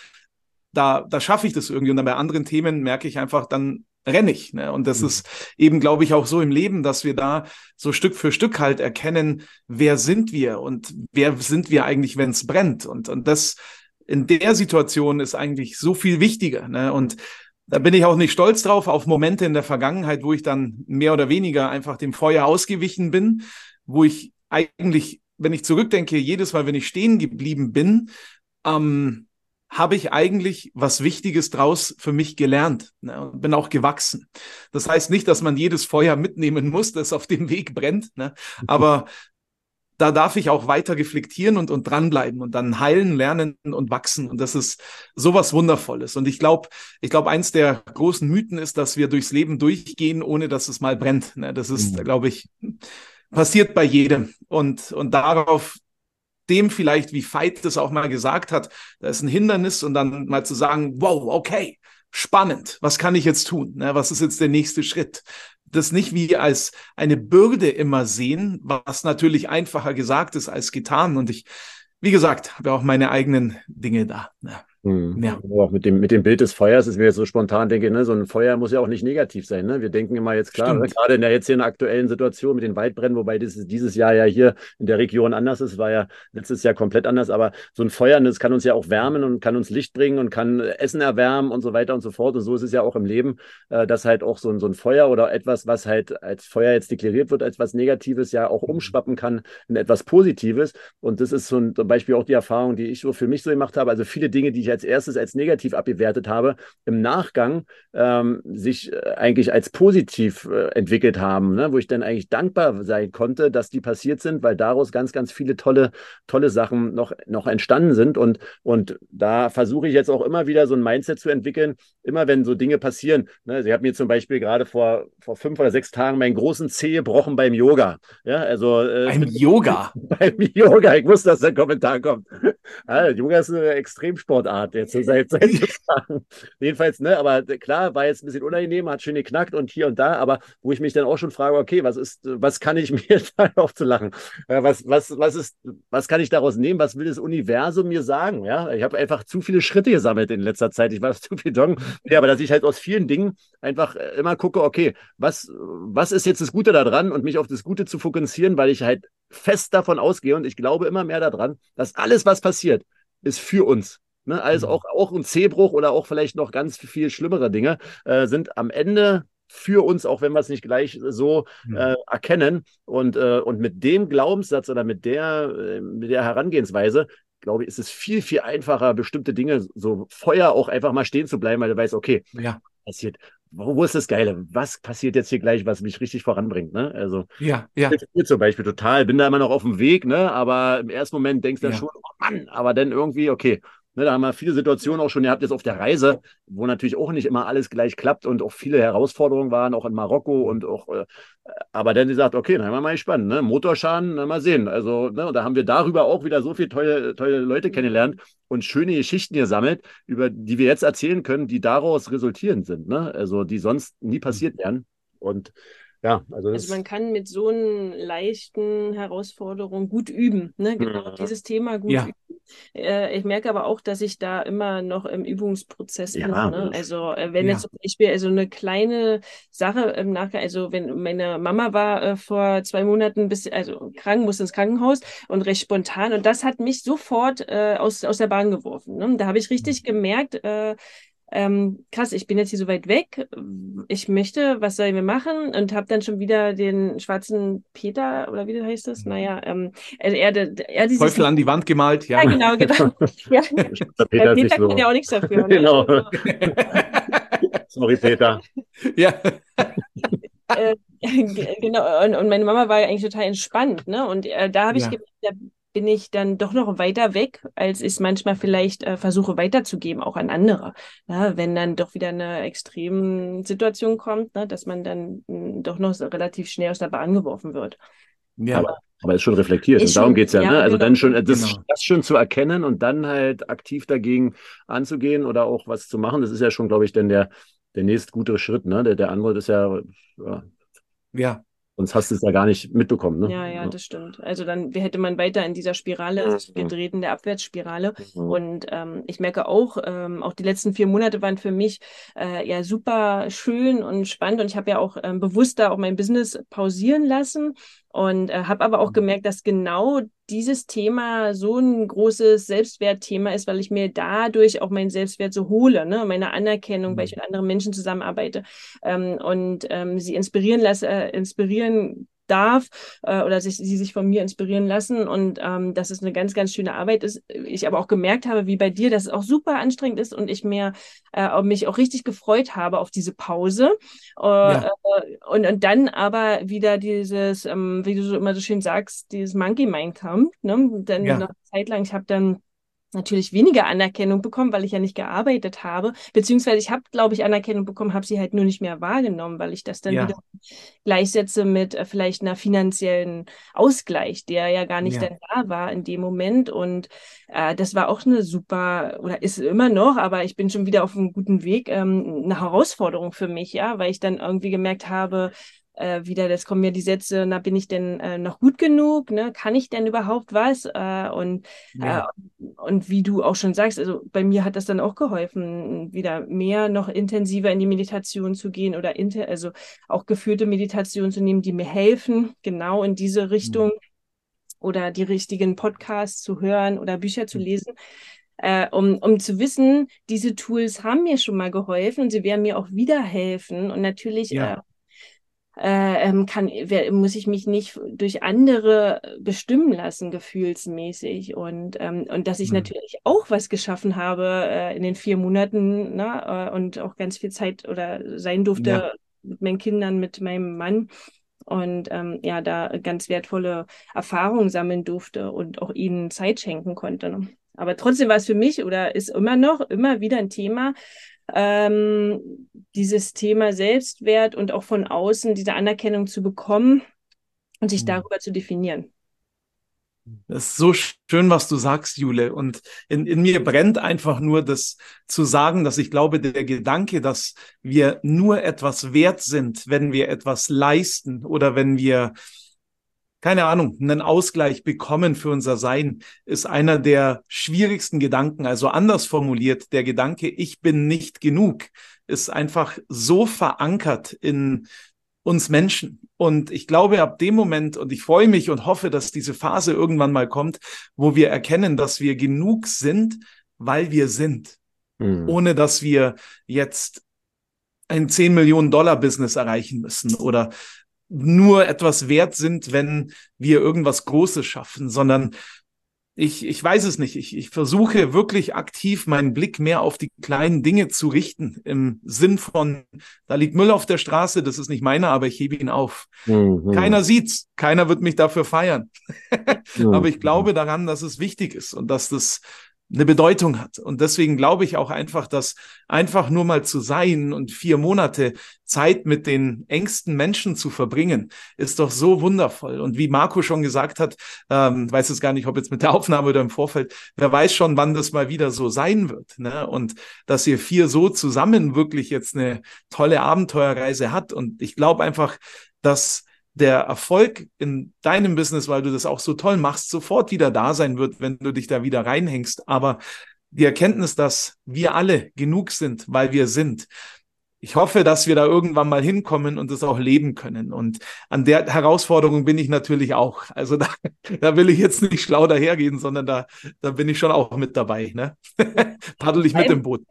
da, da schaffe ich das irgendwie. Und dann bei anderen Themen merke ich einfach, dann renne ich. Ne? Und das mhm. ist eben, glaube ich, auch so im Leben, dass wir da so Stück für Stück halt erkennen, wer sind wir und wer sind wir eigentlich, wenn es brennt. Und, und das in der Situation ist eigentlich so viel wichtiger. Ne? Und da bin ich auch nicht stolz drauf, auf Momente in der Vergangenheit, wo ich dann mehr oder weniger einfach dem Feuer ausgewichen bin, wo ich eigentlich, wenn ich zurückdenke, jedes Mal, wenn ich stehen geblieben bin, ähm, habe ich eigentlich was Wichtiges draus für mich gelernt ne, und bin auch gewachsen. Das heißt nicht, dass man jedes Feuer mitnehmen muss, das auf dem Weg brennt, ne, aber da darf ich auch weiter reflektieren und, und dranbleiben und dann heilen, lernen und wachsen. Und das ist sowas Wundervolles. Und ich glaube, ich glaube, eins der großen Mythen ist, dass wir durchs Leben durchgehen, ohne dass es mal brennt. Ne? Das ist, mhm. glaube ich, passiert bei jedem. Und, und darauf dem vielleicht, wie Veit das auch mal gesagt hat, da ist ein Hindernis und dann mal zu sagen, wow, okay, spannend, was kann ich jetzt tun? Ne? Was ist jetzt der nächste Schritt? das nicht wie als eine Bürde immer sehen, was natürlich einfacher gesagt ist als getan. Und ich, wie gesagt, habe auch meine eigenen Dinge da. Ja. Mhm. Ja. Auch mit dem, mit dem Bild des Feuers ist mir jetzt so spontan denke, ne, so ein Feuer muss ja auch nicht negativ sein. Ne? Wir denken immer jetzt klar, ne, gerade in der jetzt hier in der aktuellen Situation mit den Waldbränden, wobei dieses, dieses Jahr ja hier in der Region anders ist, war ja letztes Jahr komplett anders, aber so ein Feuer, das kann uns ja auch wärmen und kann uns Licht bringen und kann Essen erwärmen und so weiter und so fort. Und so ist es ja auch im Leben, äh, dass halt auch so ein, so ein Feuer oder etwas, was halt als Feuer jetzt deklariert wird, als was Negatives, ja auch mhm. umschwappen kann in etwas Positives. Und das ist so ein, zum Beispiel auch die Erfahrung, die ich so für mich so gemacht habe. Also viele Dinge, die ich als erstes als negativ abgewertet habe, im Nachgang ähm, sich äh, eigentlich als positiv äh, entwickelt haben, ne? wo ich dann eigentlich dankbar sein konnte, dass die passiert sind, weil daraus ganz, ganz viele tolle, tolle Sachen noch, noch entstanden sind. Und, und da versuche ich jetzt auch immer wieder so ein Mindset zu entwickeln, immer wenn so Dinge passieren. Ne? Sie hat mir zum Beispiel gerade vor, vor fünf oder sechs Tagen meinen großen Zeh gebrochen beim Yoga. Ja, also äh, beim Yoga. beim Yoga. Ich wusste, dass der Kommentar kommt. Ja, Yoga ist eine Extremsportart jetzt seit, seit Jedenfalls, ne, aber klar, war jetzt ein bisschen unangenehm, hat schön geknackt und hier und da, aber wo ich mich dann auch schon frage, okay, was ist, was kann ich mir da aufzulachen? Was, was, was ist, was kann ich daraus nehmen? Was will das Universum mir sagen? Ja, ich habe einfach zu viele Schritte gesammelt in letzter Zeit. Ich war zu viel Dong. Ja, aber dass ich halt aus vielen Dingen einfach immer gucke, okay, was, was ist jetzt das Gute daran und mich auf das Gute zu fokussieren, weil ich halt fest davon ausgehe und ich glaube immer mehr daran, dass alles, was passiert, ist für uns. Ne? Also auch, auch ein Zehbruch oder auch vielleicht noch ganz viel schlimmere Dinge äh, sind am Ende für uns, auch wenn wir es nicht gleich so äh, erkennen. Und, äh, und mit dem Glaubenssatz oder mit der, äh, mit der Herangehensweise, glaube ich, ist es viel, viel einfacher, bestimmte Dinge, so Feuer auch einfach mal stehen zu bleiben, weil du weißt, okay, ja. passiert wo, wo ist das Geile? Was passiert jetzt hier gleich, was mich richtig voranbringt? Ne? Also, ja, ja. Ich zum Beispiel total, bin da immer noch auf dem Weg, ne? aber im ersten Moment denkst du dann ja. schon, oh Mann, aber dann irgendwie, okay, Ne, da haben wir viele Situationen auch schon gehabt jetzt auf der Reise, wo natürlich auch nicht immer alles gleich klappt und auch viele Herausforderungen waren, auch in Marokko und auch, äh, aber dann sie sagt, okay, dann haben wir mal gespannt, ne? Motorschaden, mal sehen. Also, ne, und da haben wir darüber auch wieder so viele tolle, tolle Leute kennengelernt und schöne Geschichten gesammelt, über die wir jetzt erzählen können, die daraus resultierend sind, ne? Also, die sonst nie passiert wären. Und ja, also, also man kann mit so einer leichten Herausforderung gut üben, ne? Genau, mhm. dieses Thema gut ja. üben. Äh, ich merke aber auch, dass ich da immer noch im Übungsprozess ja. bin. Ne? Also äh, wenn ja. jetzt zum Beispiel also eine kleine Sache im Nachgang, also wenn meine Mama war äh, vor zwei Monaten bis, also krank, musste ins Krankenhaus und recht spontan und das hat mich sofort äh, aus, aus der Bahn geworfen. Ne? Da habe ich richtig mhm. gemerkt, äh, ähm, krass, ich bin jetzt hier so weit weg, ich möchte, was sollen wir machen? Und habe dann schon wieder den schwarzen Peter, oder wie heißt das? Naja, ähm, also er, er, er dieses... Teufel an die Wand gemalt, ja. Ja, genau, genau. ja. Der Peter, Peter kann ja auch nichts dafür. Ne? Genau. Also, Sorry, Peter. ja. äh, genau, und, und, meine Mama war ja eigentlich total entspannt, ne? Und äh, da habe ich ja. gemerkt, bin ich dann doch noch weiter weg, als ich es manchmal vielleicht äh, versuche weiterzugeben, auch an andere. Ja, wenn dann doch wieder eine extreme Situation kommt, ne, dass man dann mh, hm, doch noch so relativ schnell aus der Bahn geworfen wird. Ja, aber, aber ist schon reflektiert. Ist und darum geht es ja. ja ne? Also genau. dann schon, das, genau. das schon zu erkennen und dann halt aktiv dagegen anzugehen oder auch was zu machen, das ist ja schon, glaube ich, dann der, der nächst gute Schritt. Ne? Der, der andere ist ja, ja. Ja, Sonst hast du es ja gar nicht mitbekommen. Ne? Ja, ja, das stimmt. Also dann hätte man weiter in dieser Spirale gedreht, in der Abwärtsspirale. Mhm. Und ähm, ich merke auch, ähm, auch die letzten vier Monate waren für mich äh, ja super schön und spannend. Und ich habe ja auch ähm, bewusst da auch mein Business pausieren lassen und äh, habe aber auch mhm. gemerkt, dass genau dieses Thema so ein großes Selbstwertthema ist, weil ich mir dadurch auch meinen Selbstwert so hole, ne? meine Anerkennung, weil ich mhm. mit anderen Menschen zusammenarbeite ähm, und ähm, sie inspirieren lasse, äh, inspirieren darf äh, oder sich, sie sich von mir inspirieren lassen und ähm, dass es eine ganz, ganz schöne Arbeit ist. Ich aber auch gemerkt habe, wie bei dir, dass es auch super anstrengend ist und ich mir äh, mich auch richtig gefreut habe auf diese Pause. Äh, ja. äh, und, und dann aber wieder dieses, ähm, wie du so immer so schön sagst, dieses Monkey Mind kommt. Ne? Dann ja. noch eine Zeit lang, ich habe dann natürlich weniger Anerkennung bekommen, weil ich ja nicht gearbeitet habe. Beziehungsweise ich habe, glaube ich, Anerkennung bekommen, habe sie halt nur nicht mehr wahrgenommen, weil ich das dann ja. wieder gleichsetze mit äh, vielleicht einer finanziellen Ausgleich, der ja gar nicht ja. dann da war in dem Moment. Und äh, das war auch eine super, oder ist immer noch, aber ich bin schon wieder auf einem guten Weg, ähm, eine Herausforderung für mich, ja, weil ich dann irgendwie gemerkt habe, äh, wieder, das kommen mir die Sätze, na, bin ich denn äh, noch gut genug? Ne? Kann ich denn überhaupt was? Äh, und, ja. äh, und wie du auch schon sagst, also bei mir hat das dann auch geholfen, wieder mehr noch intensiver in die Meditation zu gehen oder inter, also auch geführte Meditation zu nehmen, die mir helfen, genau in diese Richtung mhm. oder die richtigen Podcasts zu hören oder Bücher zu mhm. lesen. Äh, um, um zu wissen, diese Tools haben mir schon mal geholfen und sie werden mir auch wieder helfen. Und natürlich ja. äh, äh, ähm, kann, muss ich mich nicht durch andere bestimmen lassen, gefühlsmäßig. Und, ähm, und dass ich mhm. natürlich auch was geschaffen habe äh, in den vier Monaten ne, äh, und auch ganz viel Zeit oder sein durfte ja. mit meinen Kindern, mit meinem Mann. Und ähm, ja, da ganz wertvolle Erfahrungen sammeln durfte und auch ihnen Zeit schenken konnte. Ne? Aber trotzdem war es für mich oder ist immer noch immer wieder ein Thema, ähm, dieses Thema Selbstwert und auch von außen diese Anerkennung zu bekommen und sich mhm. darüber zu definieren. Das ist so schön, was du sagst, Jule. Und in, in mir brennt einfach nur das zu sagen, dass ich glaube, der Gedanke, dass wir nur etwas wert sind, wenn wir etwas leisten oder wenn wir keine Ahnung, einen Ausgleich bekommen für unser Sein, ist einer der schwierigsten Gedanken. Also anders formuliert, der Gedanke, ich bin nicht genug, ist einfach so verankert in uns Menschen. Und ich glaube, ab dem Moment, und ich freue mich und hoffe, dass diese Phase irgendwann mal kommt, wo wir erkennen, dass wir genug sind, weil wir sind. Mhm. Ohne dass wir jetzt ein 10 Millionen Dollar Business erreichen müssen oder nur etwas wert sind, wenn wir irgendwas Großes schaffen, sondern ich, ich weiß es nicht. Ich, ich versuche wirklich aktiv meinen Blick mehr auf die kleinen Dinge zu richten, im Sinn von, da liegt Müll auf der Straße, das ist nicht meiner, aber ich hebe ihn auf. Mhm. Keiner sieht's, keiner wird mich dafür feiern. mhm. Aber ich glaube daran, dass es wichtig ist und dass das eine Bedeutung hat. Und deswegen glaube ich auch einfach, dass einfach nur mal zu sein und vier Monate Zeit mit den engsten Menschen zu verbringen, ist doch so wundervoll. Und wie Marco schon gesagt hat, ähm, weiß es gar nicht, ob jetzt mit der Aufnahme oder im Vorfeld, wer weiß schon, wann das mal wieder so sein wird. Ne? Und dass ihr vier so zusammen wirklich jetzt eine tolle Abenteuerreise hat. Und ich glaube einfach, dass der Erfolg in deinem Business, weil du das auch so toll machst, sofort wieder da sein wird, wenn du dich da wieder reinhängst. Aber die Erkenntnis, dass wir alle genug sind, weil wir sind. Ich hoffe, dass wir da irgendwann mal hinkommen und das auch leben können. Und an der Herausforderung bin ich natürlich auch. Also da, da will ich jetzt nicht schlau dahergehen, sondern da, da bin ich schon auch mit dabei. Ne? Paddel ich mit im Boot.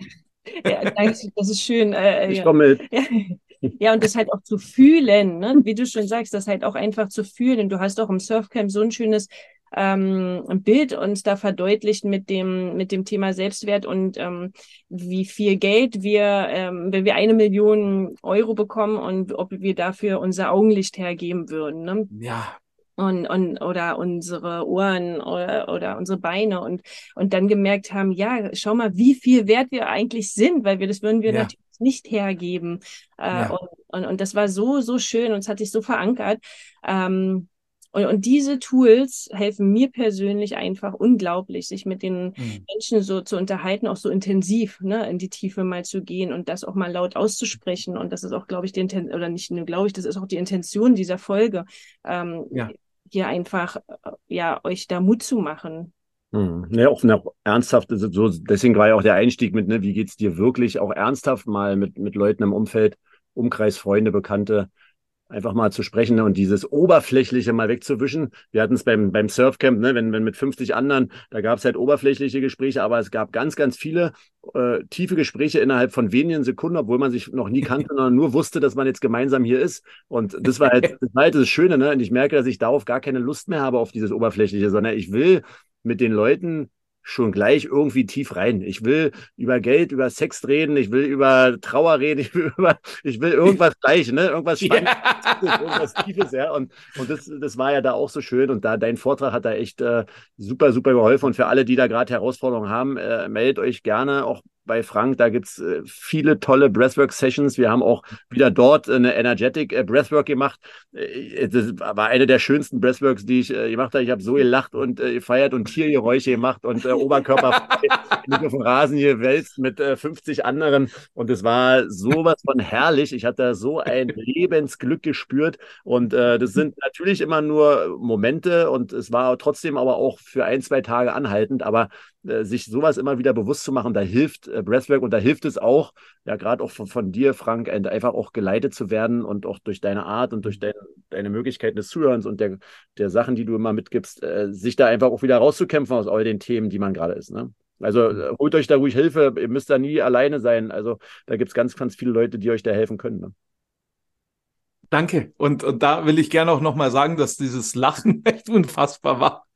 Ja, das ist schön. Äh, ich komme mit. Ja. Ja, und das halt auch zu fühlen, ne? wie du schon sagst, das halt auch einfach zu fühlen. Du hast auch im Surfcamp so ein schönes ähm, Bild uns da verdeutlicht mit dem, mit dem Thema Selbstwert und ähm, wie viel Geld wir, ähm, wenn wir eine Million Euro bekommen und ob wir dafür unser Augenlicht hergeben würden. Ne? Ja, und, und oder unsere Ohren oder, oder unsere Beine und und dann gemerkt haben, ja, schau mal, wie viel wert wir eigentlich sind, weil wir das würden wir ja. natürlich nicht hergeben. Äh, ja. und, und, und das war so, so schön und es hat sich so verankert. Ähm, und, und diese Tools helfen mir persönlich einfach unglaublich, sich mit den mhm. Menschen so zu unterhalten, auch so intensiv, ne, in die Tiefe mal zu gehen und das auch mal laut auszusprechen. Und das ist auch, glaube ich, die Intention, oder nicht nur, glaube ich, das ist auch die Intention dieser Folge, ähm, ja. hier einfach, äh, ja, euch da Mut zu machen. Hm. Ja, auch, auch ernsthaft, so, deswegen war ja auch der Einstieg mit, ne, wie geht's dir wirklich, auch ernsthaft mal mit, mit Leuten im Umfeld, Umkreis, Freunde, Bekannte, einfach mal zu sprechen ne, und dieses Oberflächliche mal wegzuwischen. Wir hatten es beim, beim Surfcamp, ne, wenn, wenn mit 50 anderen, da gab es halt oberflächliche Gespräche, aber es gab ganz, ganz viele äh, tiefe Gespräche innerhalb von wenigen Sekunden, obwohl man sich noch nie kannte, sondern nur wusste, dass man jetzt gemeinsam hier ist. Und das war halt das, war halt das Schöne, ne? Und ich merke, dass ich darauf gar keine Lust mehr habe auf dieses Oberflächliche, sondern ich will mit den Leuten schon gleich irgendwie tief rein. Ich will über Geld, über Sex reden, ich will über Trauer reden, ich will über, ich will irgendwas gleich, ne? Irgendwas Spannendes, ja. irgendwas Tiefes, ja. Und, und das, das war ja da auch so schön. Und da dein Vortrag hat da echt äh, super, super geholfen. Und für alle, die da gerade Herausforderungen haben, äh, meldet euch gerne auch bei Frank. Da gibt's äh, viele tolle Breathwork-Sessions. Wir haben auch wieder dort eine Energetic äh, Breathwork gemacht. Äh, das war eine der schönsten Breathworks, die ich gemacht habe. Ich habe so gelacht und gefeiert und Tiergeräusche gemacht und Oberkörper mit auf dem Rasen gewälzt mit 50 anderen. Und es war sowas von herrlich. Ich hatte so ein Lebensglück gespürt. Und das sind natürlich immer nur Momente und es war trotzdem aber auch für ein, zwei Tage anhaltend. Aber sich sowas immer wieder bewusst zu machen, da hilft äh, Breathwork und da hilft es auch, ja, gerade auch von, von, dir, Frank, einfach auch geleitet zu werden und auch durch deine Art und durch dein, deine Möglichkeiten des Zuhörens und der, der Sachen, die du immer mitgibst, äh, sich da einfach auch wieder rauszukämpfen aus all den Themen, die man gerade ist. Ne? Also äh, holt euch da ruhig Hilfe, ihr müsst da nie alleine sein. Also da gibt es ganz, ganz viele Leute, die euch da helfen können. Ne? Danke. Und, und da will ich gerne auch nochmal sagen, dass dieses Lachen echt unfassbar war.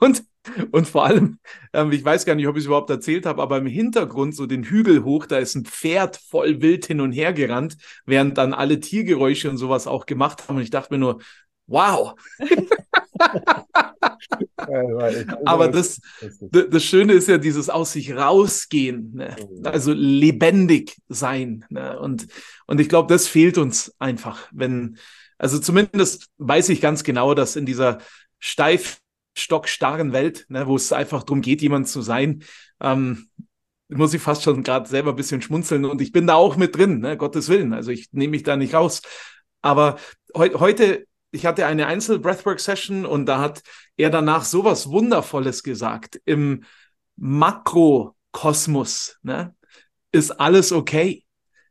Und, und vor allem, ähm, ich weiß gar nicht, ob ich es überhaupt erzählt habe, aber im Hintergrund, so den Hügel hoch, da ist ein Pferd voll wild hin und her gerannt, während dann alle Tiergeräusche und sowas auch gemacht haben. Und ich dachte mir nur, wow. Aber das, das Schöne ist ja dieses aus sich rausgehen, ne? also lebendig sein. Ne? Und, und ich glaube, das fehlt uns einfach. Wenn, also zumindest weiß ich ganz genau, dass in dieser steif stockstarren Welt, ne, wo es einfach darum geht, jemand zu sein, ähm, muss ich fast schon gerade selber ein bisschen schmunzeln und ich bin da auch mit drin, ne, Gottes Willen. Also ich nehme mich da nicht raus. Aber he heute ich hatte eine Einzel-Breathwork-Session und da hat er danach sowas Wundervolles gesagt. Im Makrokosmos ne, ist alles okay.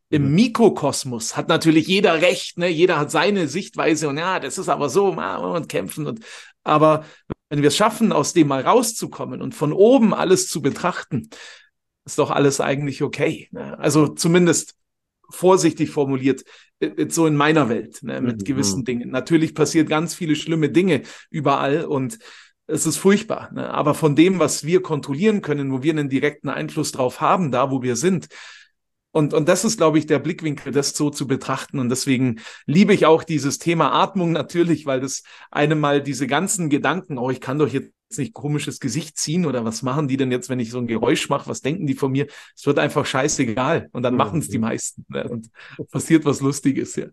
Im mhm. Mikrokosmos hat natürlich jeder recht, ne? jeder hat seine Sichtweise und ja, das ist aber so und kämpfen. Und, aber wenn wir es schaffen, aus dem mal rauszukommen und von oben alles zu betrachten, ist doch alles eigentlich okay. Ne? Also zumindest vorsichtig formuliert, so in meiner Welt, ne, mit mhm. gewissen Dingen. Natürlich passiert ganz viele schlimme Dinge überall und es ist furchtbar. Ne? Aber von dem, was wir kontrollieren können, wo wir einen direkten Einfluss drauf haben, da wo wir sind, und, und das ist, glaube ich, der Blickwinkel, das so zu betrachten. Und deswegen liebe ich auch dieses Thema Atmung natürlich, weil das einem mal diese ganzen Gedanken, oh, ich kann doch jetzt nicht komisches Gesicht ziehen oder was machen die denn jetzt, wenn ich so ein Geräusch mache? Was denken die von mir? Es wird einfach scheißegal und dann machen es die meisten ne? und passiert was Lustiges. Ja.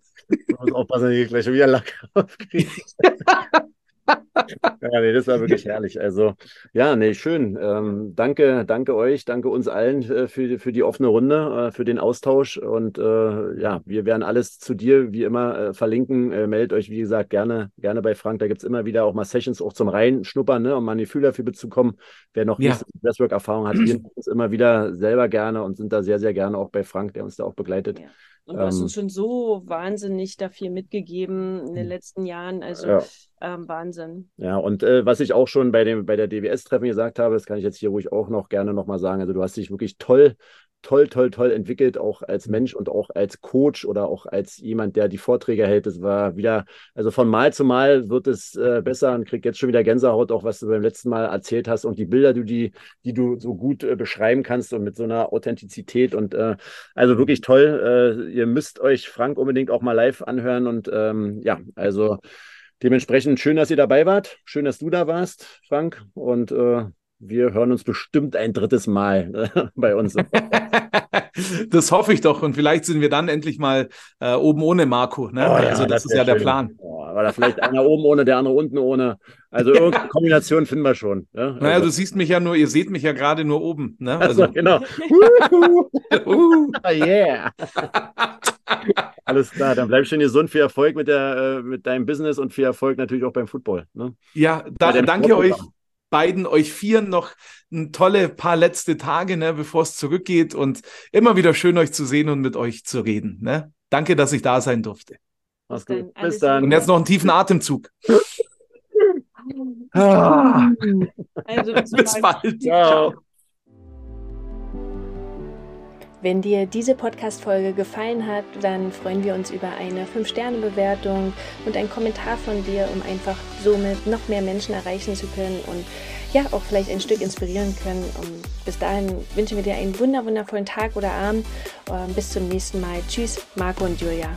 muss aufpassen, dass ich gleich wieder Lack aufkriege. ja, nee, das war wirklich herrlich. Also, ja, nee, schön. Ähm, danke, danke euch, danke uns allen äh, für, für die offene Runde, äh, für den Austausch. Und äh, ja, wir werden alles zu dir wie immer äh, verlinken. Äh, meldet euch, wie gesagt, gerne, gerne bei Frank. Da gibt es immer wieder auch mal Sessions auch zum Reinschnuppern, ne, um mal ein Gefühl dafür zu bekommen. Wer noch ja. Breathwork-Erfahrung hat, wir uns immer wieder selber gerne und sind da sehr, sehr gerne auch bei Frank, der uns da auch begleitet. Ja. Und du hast uns ähm. schon so wahnsinnig dafür mitgegeben in den hm. letzten Jahren. Also ja. Ähm, Wahnsinn. Ja, und äh, was ich auch schon bei, dem, bei der DWS-Treffen gesagt habe, das kann ich jetzt hier ruhig auch noch gerne nochmal sagen. Also du hast dich wirklich toll toll, toll, toll entwickelt, auch als. Mensch und auch als Coach oder auch als jemand, der die Vorträge hält. Es war wieder, also von Mal zu Mal wird es äh, besser und kriegt jetzt schon wieder Gänsehaut, auch was du beim letzten Mal erzählt hast und die Bilder, die, die, die du so gut äh, beschreiben kannst und mit so einer Authentizität und äh, also wirklich toll. Äh, ihr müsst euch Frank unbedingt auch mal live anhören und ähm, ja, also dementsprechend schön, dass ihr dabei wart. Schön, dass du da warst, Frank. Und äh, wir hören uns bestimmt ein drittes Mal äh, bei uns. das hoffe ich doch. Und vielleicht sind wir dann endlich mal äh, oben ohne Marco. Ne? Oh, ja, also das, das ist ja schön. der Plan. Oh, aber vielleicht einer oben ohne, der andere unten ohne. Also irgendeine Kombination finden wir schon. Ja? Also. Naja, du siehst mich ja nur, ihr seht mich ja gerade nur oben. Ne? Also. also genau. yeah. Alles klar, dann bleib schön gesund, viel Erfolg mit, der, äh, mit deinem Business und viel Erfolg natürlich auch beim Football. Ne? Ja, da, danke euch beiden, euch vieren noch ein tolle paar letzte Tage, ne, bevor es zurückgeht und immer wieder schön euch zu sehen und mit euch zu reden. Ne? Danke, dass ich da sein durfte. Mach's gut. Bis dann. Und jetzt noch einen tiefen Atemzug. ah. also, bis, bis bald. bald. Ciao. Wenn dir diese Podcast-Folge gefallen hat, dann freuen wir uns über eine 5-Sterne-Bewertung und einen Kommentar von dir, um einfach somit noch mehr Menschen erreichen zu können und ja, auch vielleicht ein Stück inspirieren können. Und bis dahin wünschen wir dir einen wundervollen Tag oder Abend. Ähm, bis zum nächsten Mal. Tschüss, Marco und Julia.